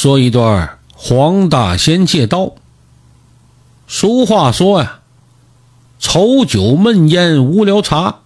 说一段黄大仙借刀。俗话说呀，愁酒闷烟无聊茶。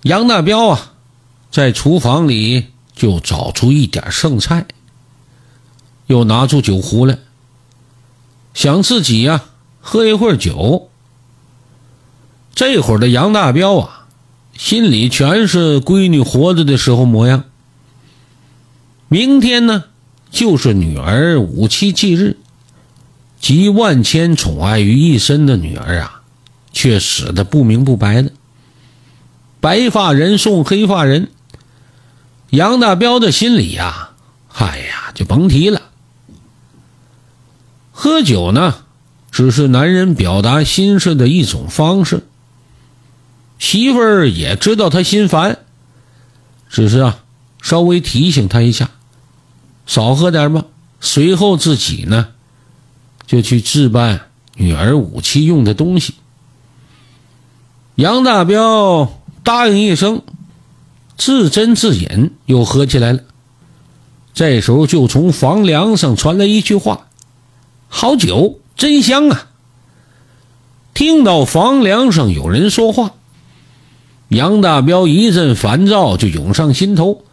杨大彪啊，在厨房里就找出一点剩菜，又拿出酒壶来，想自己呀喝一会儿酒。这会儿的杨大彪啊，心里全是闺女活着的时候模样。明天呢，就是女儿五七忌日。集万千宠爱于一身的女儿啊，却死的不明不白的。白发人送黑发人，杨大彪的心里呀，哎呀，就甭提了。喝酒呢，只是男人表达心事的一种方式。媳妇儿也知道他心烦，只是啊，稍微提醒他一下，少喝点吧。随后自己呢。就去置办女儿武器用的东西。杨大彪答应一声，自斟自饮，又喝起来了。这时候，就从房梁上传来一句话：“好酒，真香啊！”听到房梁上有人说话，杨大彪一阵烦躁就涌上心头，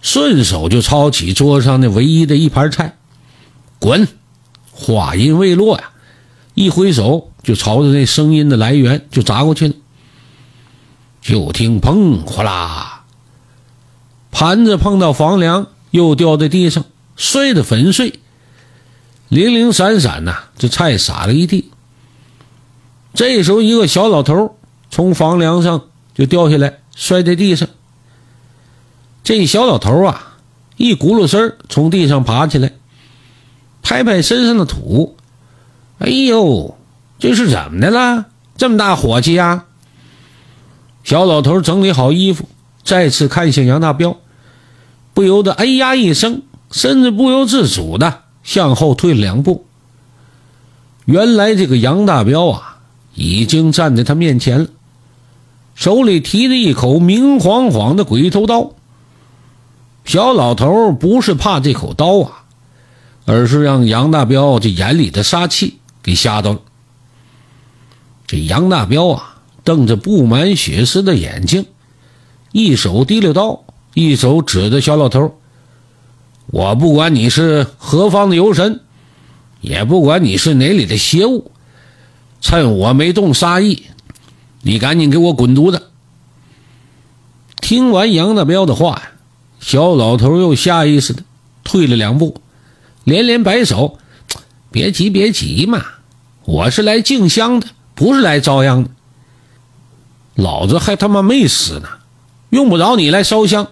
顺手就抄起桌上的唯一的一盘菜，滚！话音未落呀，一挥手就朝着那声音的来源就砸过去了。就听砰哗啦，盘子碰到房梁，又掉在地上，摔得粉碎，零零散散呐，这菜撒了一地。这时候，一个小老头从房梁上就掉下来，摔在地上。这小老头啊，一咕噜声从地上爬起来。拍拍身上的土，哎呦，这是怎么的了？这么大火气呀！小老头整理好衣服，再次看向杨大彪，不由得哎呀一声，身子不由自主的向后退了两步。原来这个杨大彪啊，已经站在他面前了，手里提着一口明晃晃的鬼头刀。小老头不是怕这口刀啊。而是让杨大彪这眼里的杀气给吓到了。这杨大彪啊，瞪着布满血丝的眼睛，一手提溜刀，一手指着小老头：“我不管你是何方的游神，也不管你是哪里的邪物，趁我没动杀意，你赶紧给我滚犊子！”听完杨大彪的话呀，小老头又下意识的退了两步。连连摆手，别急别急嘛，我是来敬香的，不是来遭殃的。老子还他妈没死呢，用不着你来烧香。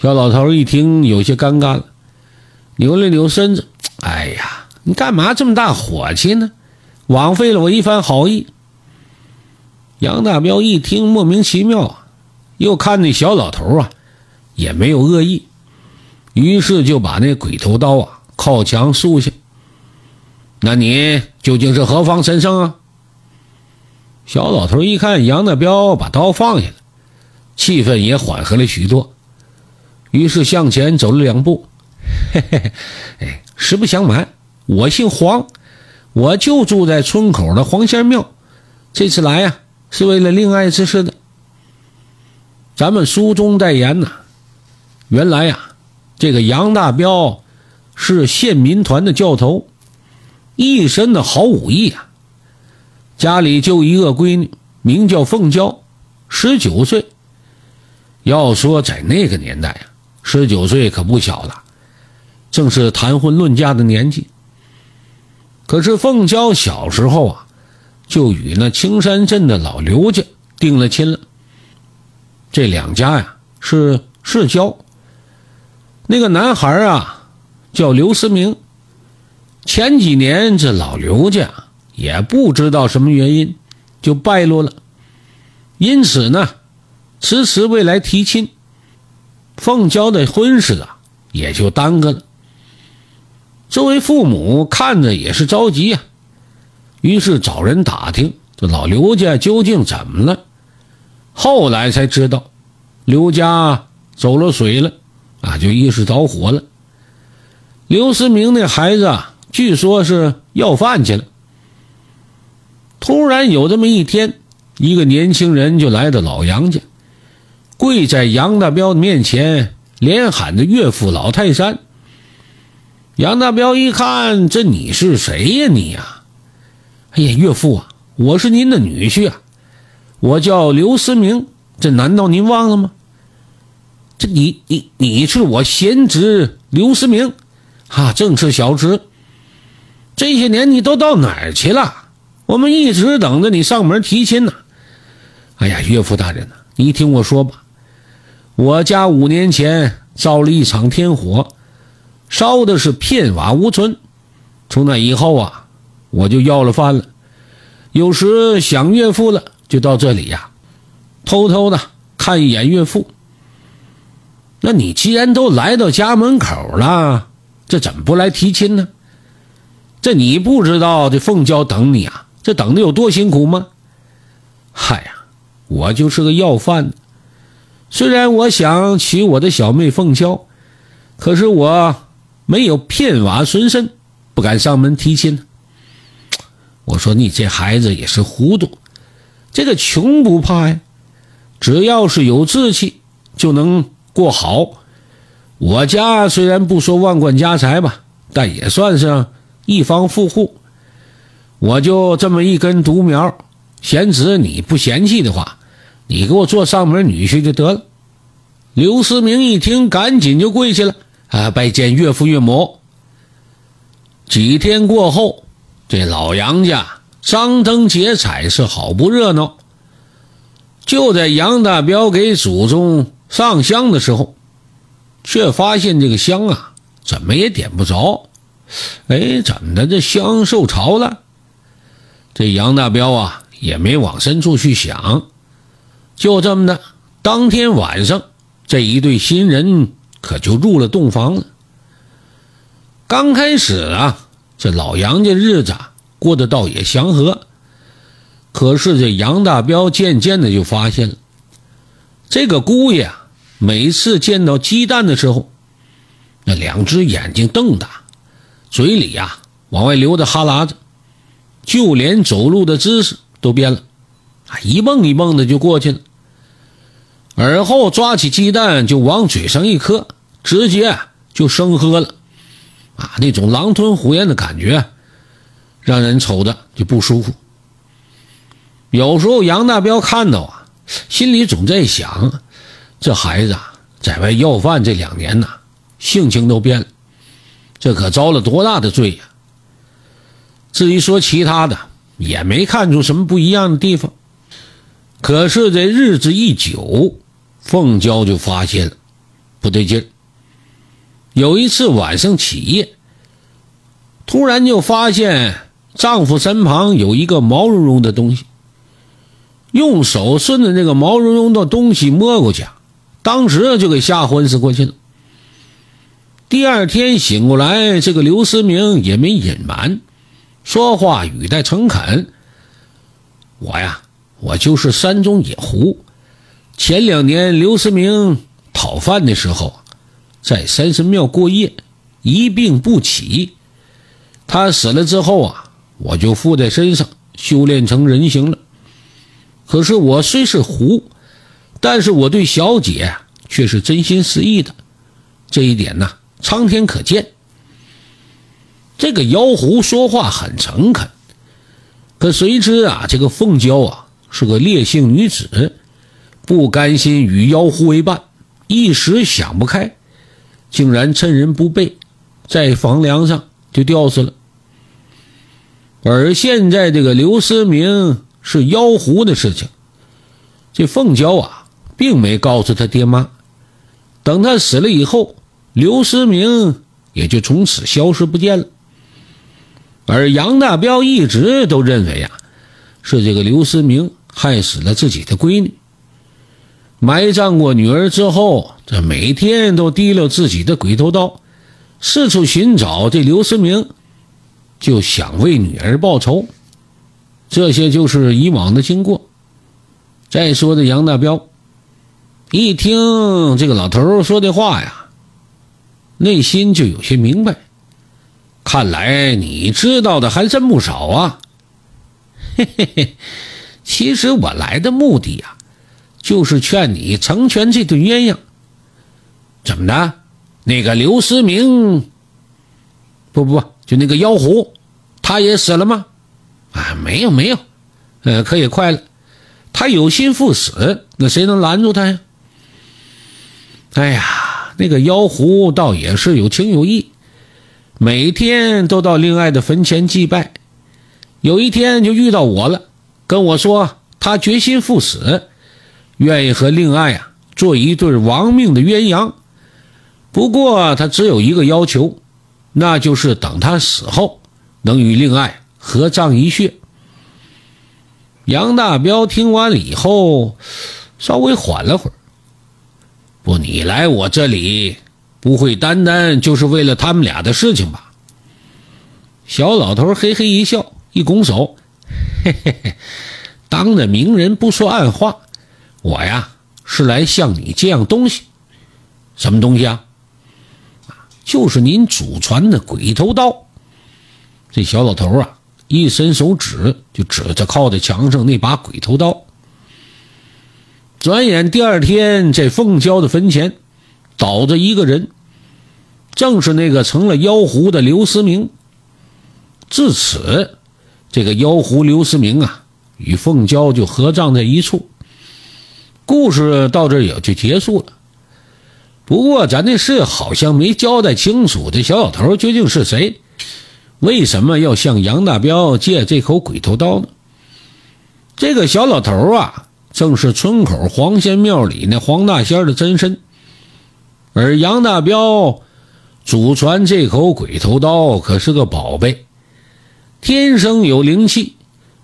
小老头一听有些尴尬了，扭了扭身子，哎呀，你干嘛这么大火气呢？枉费了我一番好意。杨大彪一听莫名其妙啊，又看那小老头啊，也没有恶意。于是就把那鬼头刀啊靠墙竖下。那你究竟是何方神圣啊？小老头一看杨大彪把刀放下了，气氛也缓和了许多。于是向前走了两步，嘿嘿，哎，实不相瞒，我姓黄，我就住在村口的黄仙庙。这次来呀，是为了另爱之事的。咱们书中代言呐，原来呀。这个杨大彪是县民团的教头，一身的好武艺啊。家里就一个闺女，名叫凤娇，十九岁。要说在那个年代啊，十九岁可不小了，正是谈婚论嫁的年纪。可是凤娇小时候啊，就与那青山镇的老刘家定了亲了。这两家呀是世交。那个男孩啊，叫刘思明。前几年这老刘家也不知道什么原因，就败落了，因此呢，迟迟未来提亲，凤娇的婚事啊也就耽搁了。作为父母看着也是着急呀，于是找人打听这老刘家究竟怎么了。后来才知道，刘家走了水了。啊，就一时着火了。刘思明那孩子啊，据说是要饭去了。突然有这么一天，一个年轻人就来到老杨家，跪在杨大彪的面前，连喊着岳父老泰山。杨大彪一看，这你是谁呀你呀？哎呀，岳父啊，我是您的女婿啊，我叫刘思明，这难道您忘了吗？你你你是我贤侄刘思明，啊，正是小侄。这些年你都到哪儿去了？我们一直等着你上门提亲呢。哎呀，岳父大人呐，你听我说吧，我家五年前遭了一场天火，烧的是片瓦无存。从那以后啊，我就要了饭了。有时想岳父了，就到这里呀，偷偷的看一眼岳父。那你既然都来到家门口了，这怎么不来提亲呢？这你不知道这凤娇等你啊？这等的有多辛苦吗？嗨呀，我就是个要饭的。虽然我想娶我的小妹凤娇，可是我没有片瓦孙身，不敢上门提亲。我说你这孩子也是糊涂，这个穷不怕呀，只要是有志气就能过好。我家虽然不说万贯家财吧，但也算是一方富户。我就这么一根独苗，贤侄，你不嫌弃的话，你给我做上门女婿就得了。刘思明一听，赶紧就跪下了，啊，拜见岳父岳母。几天过后，这老杨家张灯结彩，是好不热闹。就在杨大彪给祖宗上香的时候，却发现这个香啊，怎么也点不着。哎，怎么的？这香受潮了？这杨大彪啊，也没往深处去想，就这么的，当天晚上，这一对新人可就入了洞房了。刚开始啊，这老杨家日子过得倒也祥和，可是这杨大彪渐渐的就发现了，这个姑爷啊，每次见到鸡蛋的时候，那两只眼睛瞪大，嘴里呀往外流的哈喇子。就连走路的姿势都变了，啊，一蹦一蹦的就过去了。而后抓起鸡蛋就往嘴上一磕，直接就生喝了，啊，那种狼吞虎咽的感觉，让人瞅着就不舒服。有时候杨大彪看到啊，心里总在想，这孩子啊，在外要饭这两年呐，性情都变了，这可遭了多大的罪呀！至于说其他的，也没看出什么不一样的地方。可是这日子一久，凤娇就发现不对劲儿。有一次晚上起夜，突然就发现丈夫身旁有一个毛茸茸的东西，用手顺着那个毛茸茸的东西摸过去，当时就给吓昏死过去了。第二天醒过来，这个刘思明也没隐瞒。说话语带诚恳。我呀，我就是山中野狐。前两年刘思明讨饭的时候，在山神庙过夜，一病不起。他死了之后啊，我就附在身上，修炼成人形了。可是我虽是狐，但是我对小姐却是真心实意的。这一点呢，苍天可见。这个妖狐说话很诚恳，可谁知啊，这个凤娇啊是个烈性女子，不甘心与妖狐为伴，一时想不开，竟然趁人不备，在房梁上就吊死了。而现在这个刘思明是妖狐的事情，这凤娇啊并没告诉他爹妈，等他死了以后，刘思明也就从此消失不见了。而杨大彪一直都认为呀，是这个刘思明害死了自己的闺女。埋葬过女儿之后，这每天都提溜自己的鬼头刀，四处寻找这刘思明，就想为女儿报仇。这些就是以往的经过。再说的杨大彪，一听这个老头说的话呀，内心就有些明白。看来你知道的还真不少啊！嘿嘿嘿，其实我来的目的呀，就是劝你成全这对鸳鸯。怎么的？那个刘思明？不不不，就那个妖狐，他也死了吗？啊，没有没有，呃，可也快了。他有心赴死，那谁能拦住他呀？哎呀，那个妖狐倒也是有情有义。每天都到令爱的坟前祭拜，有一天就遇到我了，跟我说他决心赴死，愿意和令爱啊做一对亡命的鸳鸯。不过他只有一个要求，那就是等他死后能与令爱合葬一穴。杨大彪听完了以后，稍微缓了会儿。不，你来我这里。不会单单就是为了他们俩的事情吧？小老头嘿嘿一笑，一拱手：“嘿嘿嘿，当着明人不说暗话，我呀是来向你借样东西。什么东西啊？就是您祖传的鬼头刀。”这小老头啊，一伸手指就指着靠在墙上那把鬼头刀。转眼第二天，在凤娇的坟前。倒着一个人，正是那个成了妖狐的刘思明。至此，这个妖狐刘思明啊，与凤娇就合葬在一处。故事到这也就结束了。不过，咱这事好像没交代清楚，这小老头究竟是谁？为什么要向杨大彪借这口鬼头刀呢？这个小老头啊，正是村口黄仙庙里那黄大仙的真身。而杨大彪祖传这口鬼头刀可是个宝贝，天生有灵气，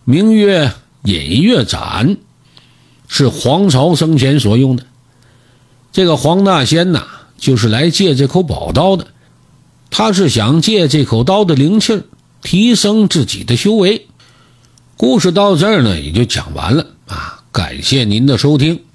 名曰隐月斩，是黄巢生前所用的。这个黄大仙呐，就是来借这口宝刀的，他是想借这口刀的灵气提升自己的修为。故事到这儿呢，也就讲完了啊！感谢您的收听。